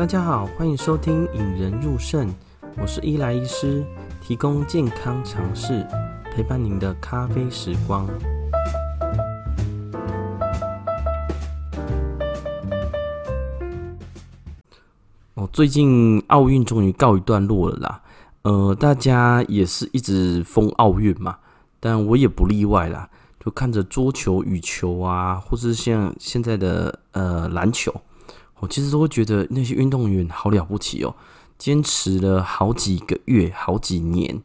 大家好，欢迎收听《引人入胜》，我是伊莱医师，提供健康常识，陪伴您的咖啡时光。哦，最近奥运终于告一段落了啦，呃，大家也是一直封奥运嘛，但我也不例外啦，就看着桌球、羽球啊，或是像现在的呃篮球。我其实都会觉得那些运动员好了不起哦，坚持了好几个月、好几年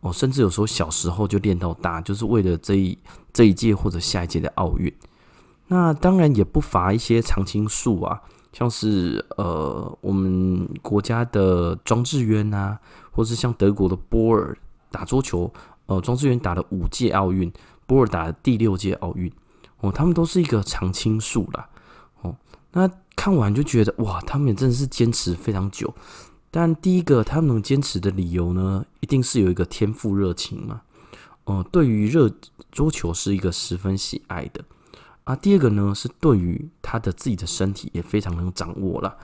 哦，甚至有时候小时候就练到大，就是为了这一这一届或者下一届的奥运。那当然也不乏一些常青树啊，像是呃我们国家的庄智渊啊，或是像德国的波尔打桌球，呃庄智渊打了五届奥运，波尔打了第六届奥运哦，他们都是一个常青树啦哦，那。看完就觉得哇，他们也真的是坚持非常久。但第一个，他们能坚持的理由呢，一定是有一个天赋热情嘛。哦、呃，对于热桌球是一个十分喜爱的啊。第二个呢，是对于他的自己的身体也非常能掌握了。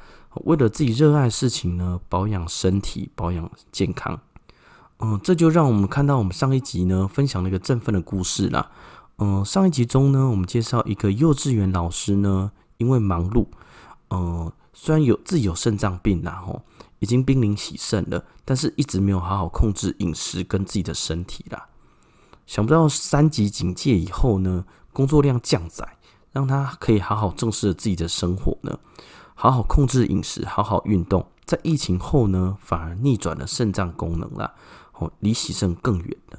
为了自己热爱的事情呢，保养身体，保养健康。嗯、这就让我们看到我们上一集呢分享了一个振奋的故事啦。嗯、上一集中呢，我们介绍一个幼稚园老师呢，因为忙碌。呃，虽然有自己有肾脏病，然后已经濒临洗肾了，但是一直没有好好控制饮食跟自己的身体啦。想不到三级警戒以后呢，工作量降载，让他可以好好正视自己的生活呢，好好控制饮食，好好运动。在疫情后呢，反而逆转了肾脏功能啦，哦，离洗肾更远了。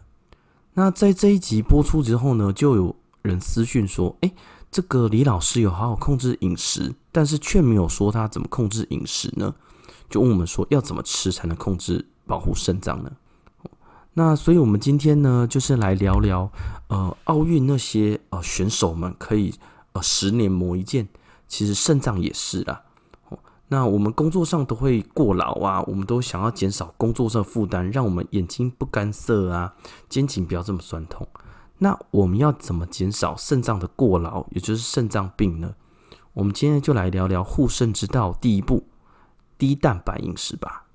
那在这一集播出之后呢，就有人私讯说，哎。这个李老师有好好控制饮食，但是却没有说他怎么控制饮食呢？就问我们说要怎么吃才能控制保护肾脏呢？那所以我们今天呢，就是来聊聊呃奥运那些呃选手们可以呃十年磨一剑，其实肾脏也是啦。那我们工作上都会过劳啊，我们都想要减少工作上负担，让我们眼睛不干涩啊，肩颈不要这么酸痛。那我们要怎么减少肾脏的过劳，也就是肾脏病呢？我们今天就来聊聊护肾之道，第一步，低蛋白饮食吧。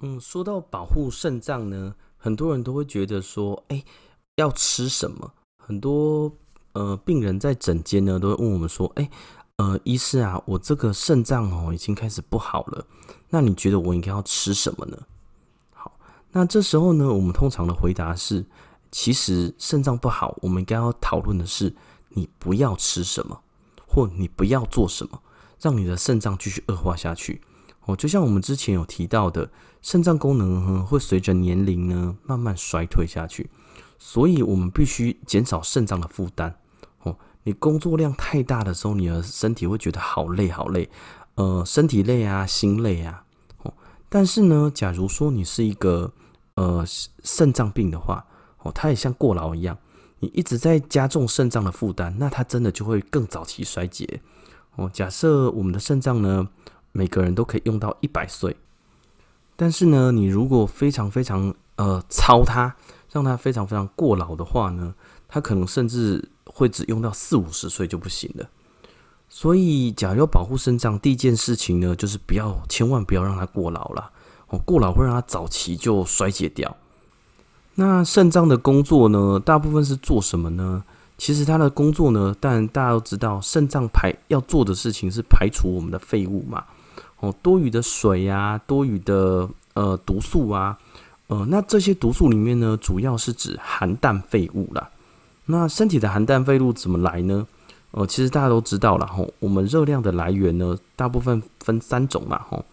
嗯，说到保护肾脏呢，很多人都会觉得说，哎，要吃什么？很多呃病人在诊间呢，都会问我们说，哎。呃，医师啊，我这个肾脏哦已经开始不好了，那你觉得我应该要吃什么呢？好，那这时候呢，我们通常的回答是，其实肾脏不好，我们应该要讨论的是，你不要吃什么，或你不要做什么，让你的肾脏继续恶化下去。哦，就像我们之前有提到的，肾脏功能呢会随着年龄呢慢慢衰退下去，所以我们必须减少肾脏的负担。你工作量太大的时候，你的身体会觉得好累好累，呃，身体累啊，心累啊，哦。但是呢，假如说你是一个呃肾脏病的话，哦，它也像过劳一样，你一直在加重肾脏的负担，那它真的就会更早期衰竭。哦，假设我们的肾脏呢，每个人都可以用到一百岁，但是呢，你如果非常非常呃操它，让它非常非常过劳的话呢，它可能甚至。会只用到四五十岁就不行了，所以假如要保护肾脏，第一件事情呢，就是不要，千万不要让它过劳了。哦，过劳会让它早期就衰竭掉。那肾脏的工作呢，大部分是做什么呢？其实它的工作呢，但大家都知道，肾脏排要做的事情是排除我们的废物嘛。哦，多余的水啊，多余的呃毒素啊，呃，那这些毒素里面呢，主要是指含氮废物啦。那身体的含氮废物怎么来呢？呃，其实大家都知道了吼，我们热量的来源呢，大部分分三种嘛吼，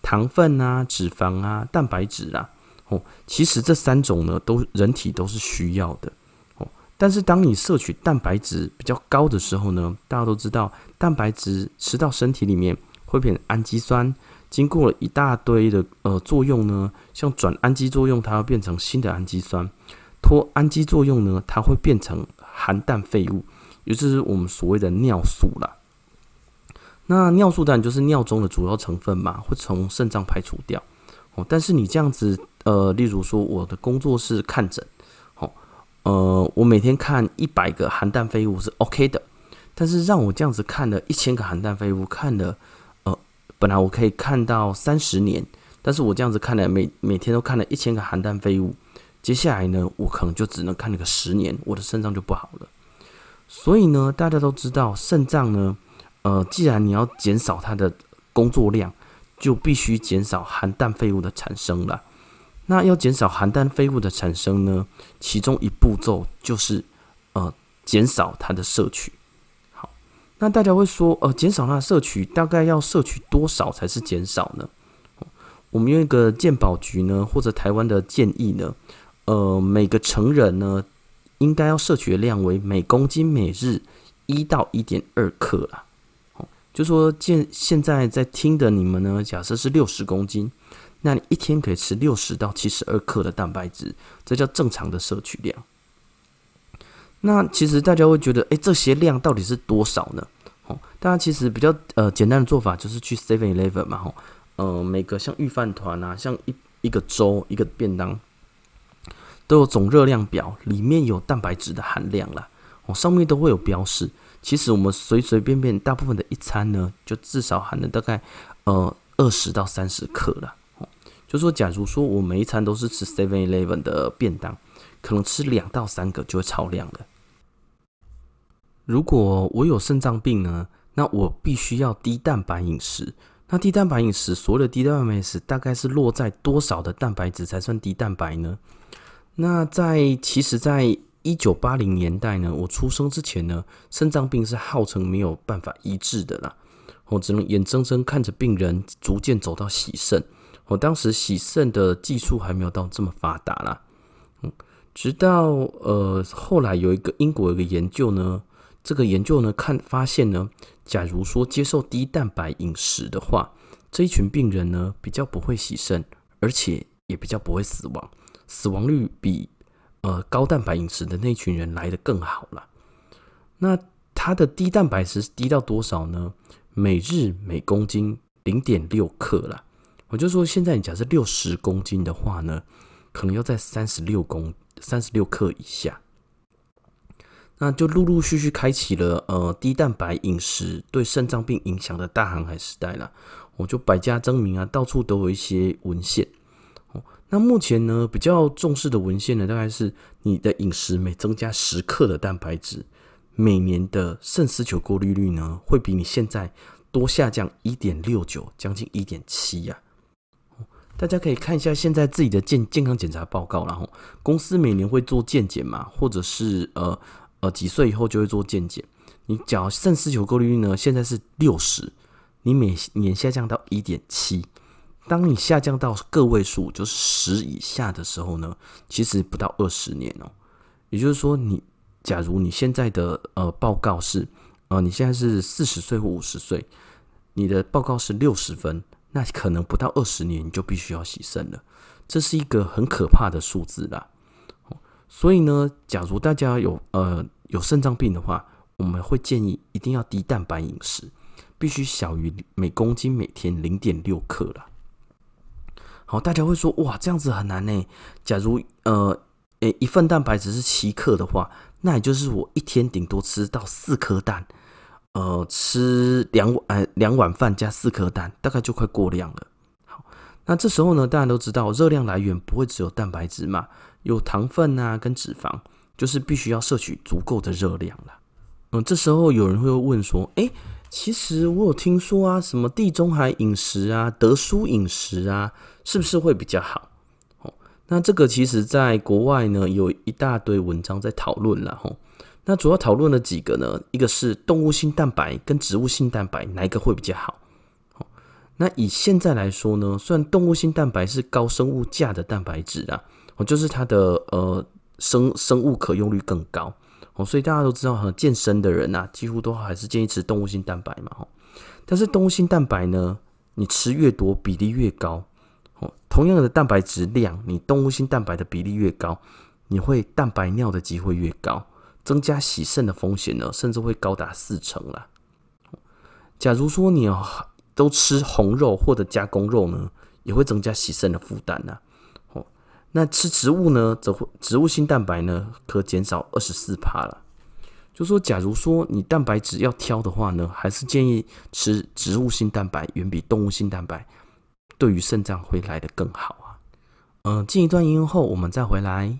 糖分啊、脂肪啊、蛋白质啊，吼，其实这三种呢，都人体都是需要的，哦。但是当你摄取蛋白质比较高的时候呢，大家都知道，蛋白质吃到身体里面会变成氨基酸，经过了一大堆的呃作用呢，像转氨基作用，它要变成新的氨基酸。脱氨基作用呢，它会变成含氮废物，也就是我们所谓的尿素啦。那尿素当然就是尿中的主要成分嘛，会从肾脏排除掉。哦，但是你这样子，呃，例如说我的工作是看诊，哦，呃，我每天看一百个含氮废物是 OK 的，但是让我这样子看了一千个含氮废物，看了呃，本来我可以看到三十年，但是我这样子看了每每天都看了一千个含氮废物，接下来呢，我可能就只能看那个十年，我的肾脏就不好了。所以呢，大家都知道肾脏呢，呃，既然你要减少它的工作量，就必须减少含氮废物的产生了。那要减少含氮废物的产生呢，其中一步骤就是呃减少它的摄取。好，那大家会说，呃，减少它的摄取，大概要摄取多少才是减少呢？我们用一个健保局呢，或者台湾的建议呢，呃，每个成人呢，应该要摄取的量为每公斤每日一到一点二克啦。好，就说现现在在听的你们呢，假设是六十公斤。那你一天可以吃六十到七十二克的蛋白质，这叫正常的摄取量。那其实大家会觉得，哎，这些量到底是多少呢？哦，大家其实比较呃简单的做法就是去 Seven Eleven 嘛，吼，呃，每个像御饭团啊，像一一个粥一个便当，都有总热量表，里面有蛋白质的含量啦，哦，上面都会有标示。其实我们随随便便大部分的一餐呢，就至少含了大概呃二十到三十克了。就说，假如说我每一餐都是吃 Seven Eleven 的便当，可能吃两到三个就会超量了。如果我有肾脏病呢，那我必须要低蛋白饮食。那低蛋白饮食，所谓的低蛋白饮食，大概是落在多少的蛋白质才算低蛋白呢？那在其实，在一九八零年代呢，我出生之前呢，肾脏病是号称没有办法医治的啦，我只能眼睁睁看着病人逐渐走到洗肾。我当时洗肾的技术还没有到这么发达啦，嗯，直到呃后来有一个英国有一个研究呢，这个研究呢看发现呢，假如说接受低蛋白饮食的话，这一群病人呢比较不会洗肾，而且也比较不会死亡，死亡率比呃高蛋白饮食的那群人来的更好了。那它的低蛋白质低到多少呢？每日每公斤零点六克了。我就说，现在你假设六十公斤的话呢，可能要在三十六公三十六克以下，那就陆陆续续开启了呃低蛋白饮食对肾脏病影响的大航海时代了。我就百家争鸣啊，到处都有一些文献。那目前呢比较重视的文献呢，大概是你的饮食每增加十克的蛋白质，每年的肾丝球过滤率呢会比你现在多下降一点六九，将近一点七呀。大家可以看一下现在自己的健健康检查报告，然后公司每年会做健检嘛，或者是呃呃几岁以后就会做健检。你讲肾丝球过滤率呢，现在是六十，你每年下降到一点七。当你下降到个位数，就是十以下的时候呢，其实不到二十年哦。也就是说，你假如你现在的呃报告是呃你现在是四十岁或五十岁，你的报告是六十分。那可能不到二十年你就必须要洗肾了，这是一个很可怕的数字啦。所以呢，假如大家有呃有肾脏病的话，我们会建议一定要低蛋白饮食，必须小于每公斤每天零点六克啦。好，大家会说哇，这样子很难呢。假如呃诶一份蛋白质是七克的话，那也就是我一天顶多吃到四颗蛋。呃，吃两碗呃两碗饭加四颗蛋，大概就快过量了。好，那这时候呢，大家都知道热量来源不会只有蛋白质嘛，有糖分啊跟脂肪，就是必须要摄取足够的热量了。嗯，这时候有人会问说，哎，其实我有听说啊，什么地中海饮食啊、德蔬饮食啊，是不是会比较好？哦，那这个其实在国外呢，有一大堆文章在讨论了吼。那主要讨论了几个呢？一个是动物性蛋白跟植物性蛋白哪一个会比较好？那以现在来说呢，虽然动物性蛋白是高生物价的蛋白质啊，哦，就是它的呃生生物可用率更高哦，所以大家都知道，哈健身的人啊，几乎都还是建议吃动物性蛋白嘛。但是动物性蛋白呢，你吃越多，比例越高哦。同样的蛋白质量，你动物性蛋白的比例越高，你会蛋白尿的机会越高。增加洗肾的风险呢，甚至会高达四成啦。假如说你都吃红肉或者加工肉呢，也会增加洗肾的负担呐。那吃植物呢，则会植物性蛋白呢，可减少二十四趴了。就说，假如说你蛋白质要挑的话呢，还是建议吃植物性蛋白，远比动物性蛋白对于肾脏会来得更好啊。嗯、进一段音乐后，我们再回来。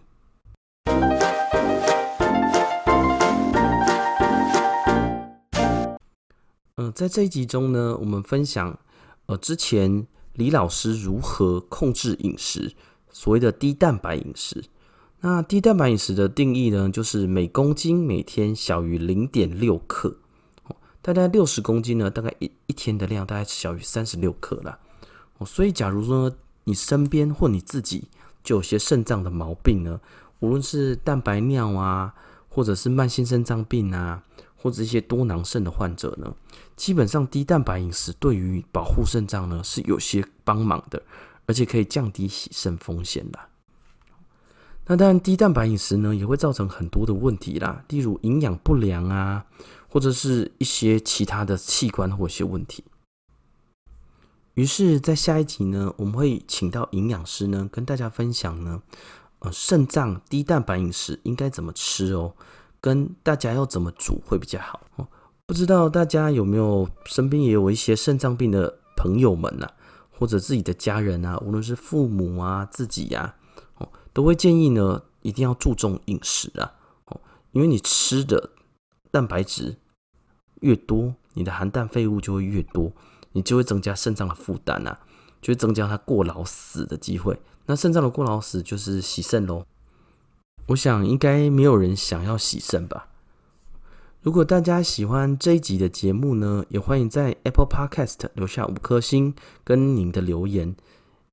嗯、在这一集中呢，我们分享呃之前李老师如何控制饮食。所谓的低蛋白饮食，那低蛋白饮食的定义呢，就是每公斤每天小于零点六克，大概六十公斤呢，大概一一天的量大概小于三十六克啦。哦，所以假如说你身边或你自己就有些肾脏的毛病呢，无论是蛋白尿啊，或者是慢性肾脏病啊，或者一些多囊肾的患者呢，基本上低蛋白饮食对于保护肾脏呢是有些帮忙的。而且可以降低洗肾风险的。那当然，低蛋白饮食呢，也会造成很多的问题啦，例如营养不良啊，或者是一些其他的器官或一些问题。于是，在下一集呢，我们会请到营养师呢，跟大家分享呢，呃，肾脏低蛋白饮食应该怎么吃哦，跟大家要怎么煮会比较好哦。不知道大家有没有身边也有一些肾脏病的朋友们呢、或者自己的家人啊，无论是父母啊、自己呀，哦，都会建议呢，一定要注重饮食啊，哦，因为你吃的蛋白质越多，你的含氮废物就会越多，你就会增加肾脏的负担啊，就会增加它过劳死的机会。那肾脏的过劳死就是洗肾喽。我想应该没有人想要洗肾吧。如果大家喜欢这一集的节目呢，也欢迎在 Apple Podcast 留下五颗星跟您的留言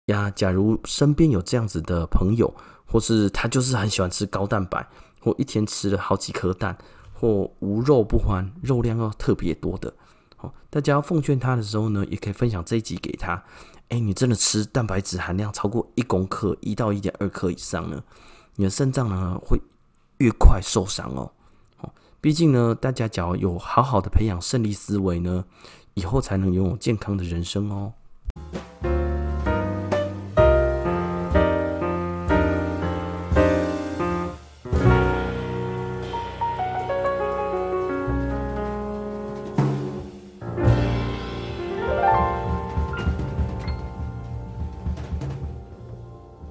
呀。假如身边有这样子的朋友，或是他就是很喜欢吃高蛋白，或一天吃了好几颗蛋，或无肉不欢，肉量要特别多的，哦，大家要奉劝他的时候呢，也可以分享这一集给他。哎，你真的吃蛋白质含量超过一公克，一到一点二克以上呢，你的肾脏呢会越快受伤哦。毕竟呢，大家只要有好好的培养胜利思维呢，以后才能拥有健康的人生哦。